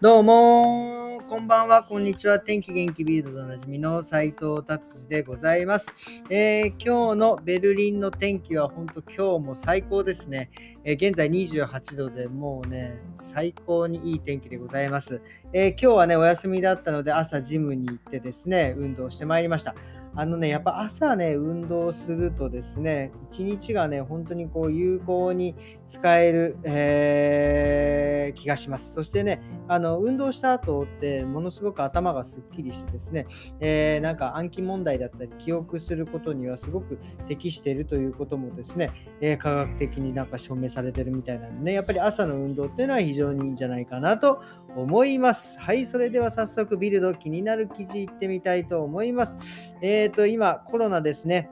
どうもこんばんは、こんにちは。天気元気ビールドでおなじみの斉藤達治でございます、えー、今日のベルリンの天気は本当今日も最高ですね、えー、現在28度でもうね、最高にいい天気でございます、えー、今日はね、お休みだったので朝ジムに行ってですね、運動してまいりました。あのね、やっぱ朝ね、運動するとですね、一日がね、本当にこう有効に使える、えー、気がします。そしてね、あの運動した後って、ものすごく頭がすっきりしてですね、えー、なんか暗記問題だったり、記憶することにはすごく適しているということもですね、えー、科学的になんか証明されてるみたいなのでね、やっぱり朝の運動っていうのは非常にいいんじゃないかなと思います。はい、それでは早速ビルド気になる記事いってみたいと思います。えっ、ー、と、今コロナですね。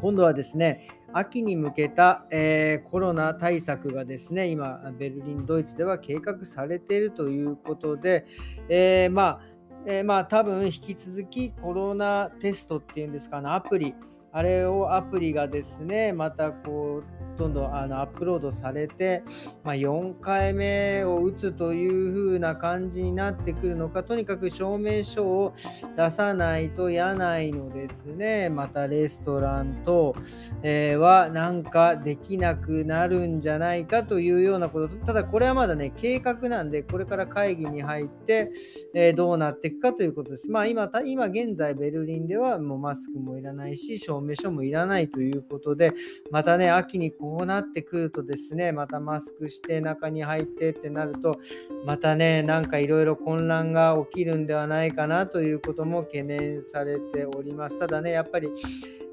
今度はですね、秋に向けた、えー、コロナ対策がですね、今、ベルリン、ドイツでは計画されているということで、えー、まあ、えー、まあ、多分引き続きコロナテストっていうんですかね、アプリ、あれをアプリがですね、またこう、どんどんあのアップロードされて、まあ、4回目を打つという風な感じになってくるのか、とにかく証明書を出さないと嫌ないのですね。またレストラン等、えー、はなんかできなくなるんじゃないかというようなこと。ただこれはまだね、計画なんで、これから会議に入って、えー、どうなっていくかということです。まあ今、今現在ベルリンではもうマスクもいらないし、証書もいらないということで、またね、秋にこうなってくるとですね、またマスクして中に入ってってなると、またね、なんかいろいろ混乱が起きるんではないかなということも懸念されております。ただね、やっぱり、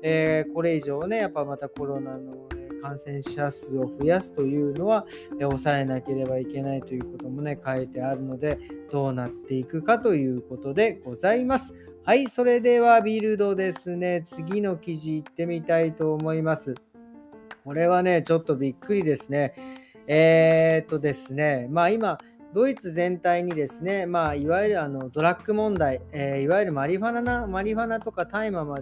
えー、これ以上ね、やっぱまたコロナの感染者数を増やすというのは、え抑えなければいけないということもね、書いてあるので、どうなっていくかということでございます。はい、それではビルドですね、次の記事いってみたいと思います。これはね、ちょっとびっくりですね。えー、っとですね、まあ今、ドイツ全体にですね、まあ、いわゆるあのドラッグ問題、えー、いわゆるマリファナなマリファナとか大麻は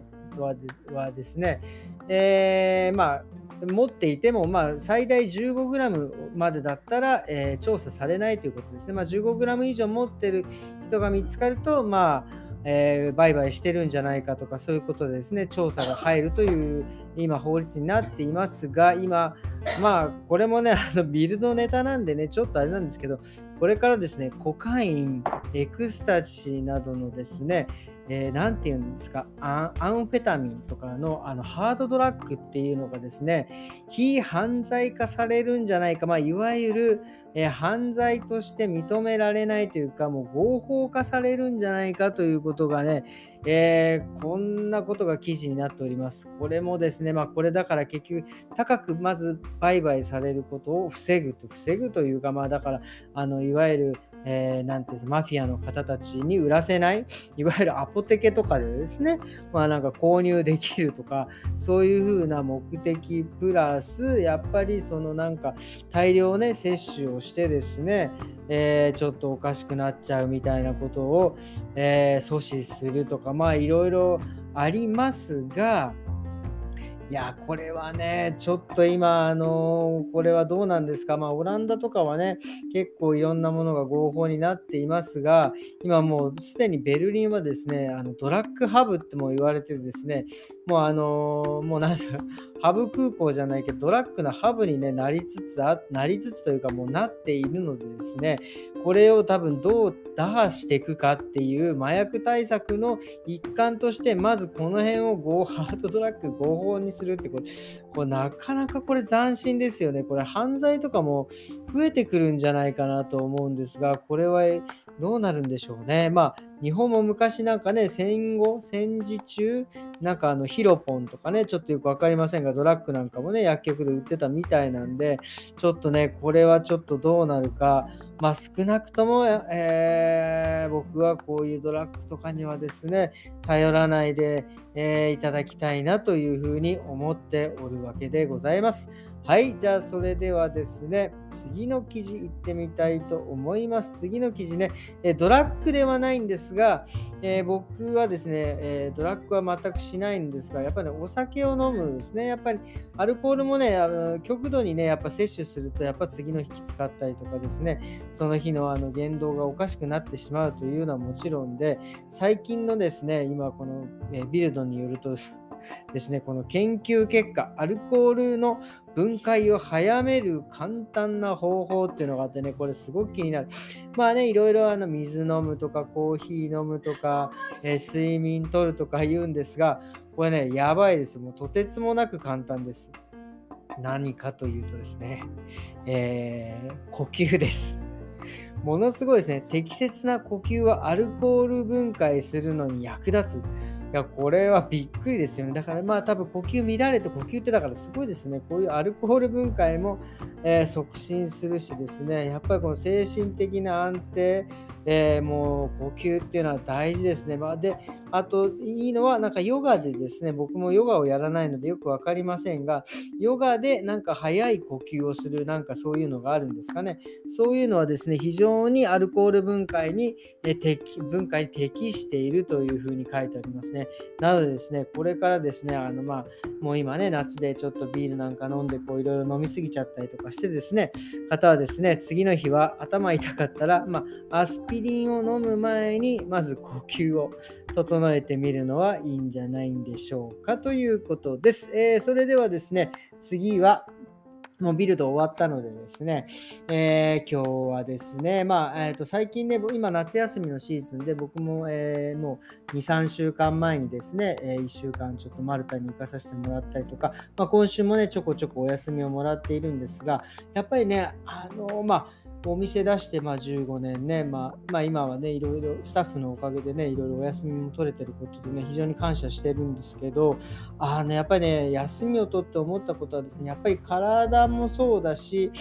はですね、えー、まあ、持っていても、まあ、最大 15g までだったら、えー、調査されないということですね。まあ、15g 以上持ってる人が見つかると、まあ、えー、売買してるんじゃないかとかそういうことでですね。調査が入るという今法律になっていますが今まあこれもねあのビルドネタなんでねちょっとあれなんですけどこれからですねコカインエクスタシーなどのですねえー、て言うんですか？アンフェタミンとかのあのハードドラッグっていうのがですね、非犯罪化されるんじゃないか、まあ、いわゆる、えー、犯罪として認められないというか、もう合法化されるんじゃないかということがね、えー、こんなことが記事になっております。これもですね、まあ、これだから結局、高くまず売買されることを防ぐと、防ぐというか、まあ、だから、あのいわゆるえー、ていうんですマフィアの方たちに売らせない、いわゆるアポテケとかでですね、まあなんか購入できるとか、そういう風な目的プラス、やっぱりそのなんか大量ね、摂取をしてですね、えー、ちょっとおかしくなっちゃうみたいなことを、えー、阻止するとか、まあいろいろありますが、いや、これはね、ちょっと今、あのー、これはどうなんですか？まあ、オランダとかはね、結構いろんなものが合法になっていますが、今もうすでにベルリンはですね、あのドラッグハブっても言われてるですね、もうあのー、もうなんすか、ハブ空港じゃないけど、ドラッグのハブに、ね、なりつつあ、なりつつというか、もうなっているのでですね、これを多分どう打破していくかっていう麻薬対策の一環として、まずこの辺を合ハードドラッグ合法にするってこれ、これなかなかこれ斬新ですよね。これ犯罪とかも増えてくるんじゃないかなと思うんですが、これはどうなるんでしょうね。まあ、日本も昔なんかね、戦後、戦時中、なんかあのヒロポンとかね、ちょっとよく分かりませんが、ドラッグなんかもね、薬局で売ってたみたいなんで、ちょっとね、これはちょっとどうなるか、まあ少なくとも、えー、僕はこういうドラッグとかにはですね、頼らないで、えー、いただきたいなというふうに思っておるわけでございます。はい、じゃあそれではですね、次の記事いってみたいと思います。次の記事ね、えドラッグではないんですですが、えー、僕はですね、えー、ドラッグは全くしないんですが、やっぱり、ね、お酒を飲むですね、やっぱりアルコールもね、あの極度にね、やっぱ摂取すると、やっぱ次の日きつかったりとかですね、その日のあの言動がおかしくなってしまうというのはもちろんで、最近のですね、今この、えビルドによると、ですね、この研究結果、アルコールの分解を早める簡単な方法っていうのがあってね、これすごく気になる。まあね、いろいろあの水飲むとか、コーヒー飲むとか、えー、睡眠とるとか言うんですが、これね、やばいです。もうとてつもなく簡単です。何かというとですね、えー、呼吸です。ものすごいですね、適切な呼吸はアルコール分解するのに役立つ。や、これはびっくりですよね。だからまあ多分呼吸乱れて呼吸ってだからすごいですね。こういうアルコール分解も、えー、促進するしですね、やっぱりこの精神的な安定、えー、もう呼吸っていうのは大事ですね。まあ、で、あといいのは、なんかヨガでですね、僕もヨガをやらないのでよく分かりませんが、ヨガでなんか速い呼吸をする、なんかそういうのがあるんですかね。そういうのはですね、非常にアルコール分解に、え適分解に適しているというふうに書いてありますね。なのでですね、これからですね、あのまあ、もう今ね、夏でちょっとビールなんか飲んで、こういろいろ飲みすぎちゃったりとかしてですね、方はですね、次の日は頭痛かったら、まあ、アスピリンを飲む前に、まず呼吸を整えてみるのはいいんじゃないんでしょうかということです。えー、それではですね、次は、もうビルド終わったのでですね、えー、今日はですね、まあ、えー、と最近ね、今夏休みのシーズンで僕も、えー、もう2、3週間前にですね、え1週間ちょっとマルタに行かさせてもらったりとか、まあ、今週もね、ちょこちょこお休みをもらっているんですが、やっぱりね、あのまあ、お店出してまあ15年ね、まあ、まあ、今はね、いろいろスタッフのおかげでね、いろいろお休みも取れてることでね、非常に感謝してるんですけど、あの、やっぱりね、休みを取って思ったことはですね、やっぱり体もそうだし、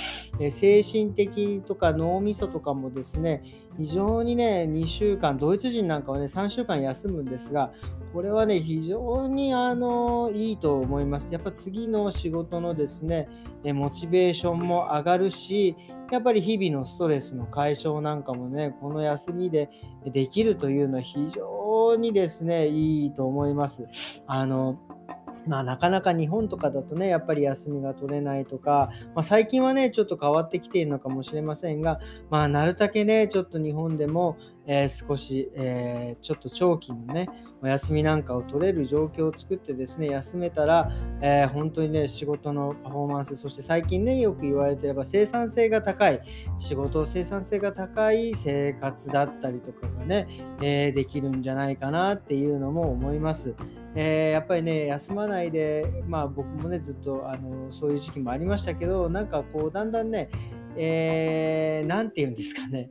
精神的とか脳みそとかもですね、非常にね、2週間、ドイツ人なんかはね、3週間休むんですが、これはね、非常にあのいいと思います。やっぱ次の仕事のですね、モチベーションも上がるし、やっぱり日々のストレスの解消なんかもね、この休みでできるというのは非常にですね、いいと思います。あのまあ、なかなか日本とかだとね、やっぱり休みが取れないとか、まあ、最近はね、ちょっと変わってきているのかもしれませんが、まあ、なるだけね、ちょっと日本でも、えー、少し、えー、ちょっと長期のね、お休みなんかを取れる状況を作ってですね、休めたら、えー、本当にね、仕事のパフォーマンス、そして最近ね、よく言われてれば生産性が高い、仕事、生産性が高い生活だったりとかがね、えできるんじゃないかなっていうのも思います。えー、やっぱりね、休まないで、まあ僕もね、ずっとあのそういう時期もありましたけど、なんかこう、だんだんね、えー、て言うんですかね、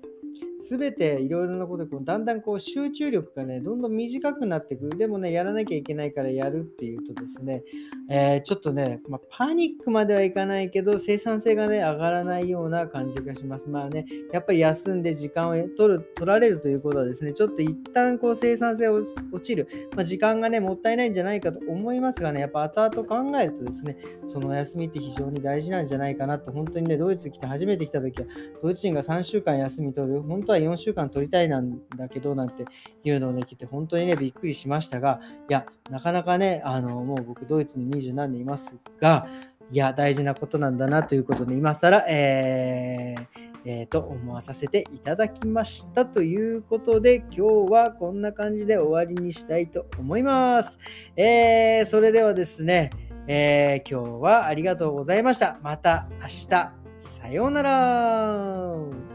全ていろいろなことでこうだんだんこう集中力がねどんどん短くなっていくでもねやらなきゃいけないからやるっていうとですね、えー、ちょっとね、まあ、パニックまではいかないけど生産性がね上がらないような感じがします。まあねやっぱり休んで時間を取る取られるということはですねちょっと一旦こう生産性落ちる、まあ、時間がねもったいないんじゃないかと思いますがねやっぱ後々考えるとですねその休みって非常に大事なんじゃないかなと。本当にねドイツ来て初めて来た時はドイツ人が3週間休み取る。本当は4週間取りたいなんだけどなんていうのをね、聞いて本当にね、びっくりしましたが、いや、なかなかね、あの、もう僕ドイツに20何年いますが、いや、大事なことなんだなということで、今更、えー、えー、と思わさせていただきましたということで今日はこんな感じで終わりにしたいと思います。えー、それではですね、えー、今日はありがとうございました。また明日。さようなら。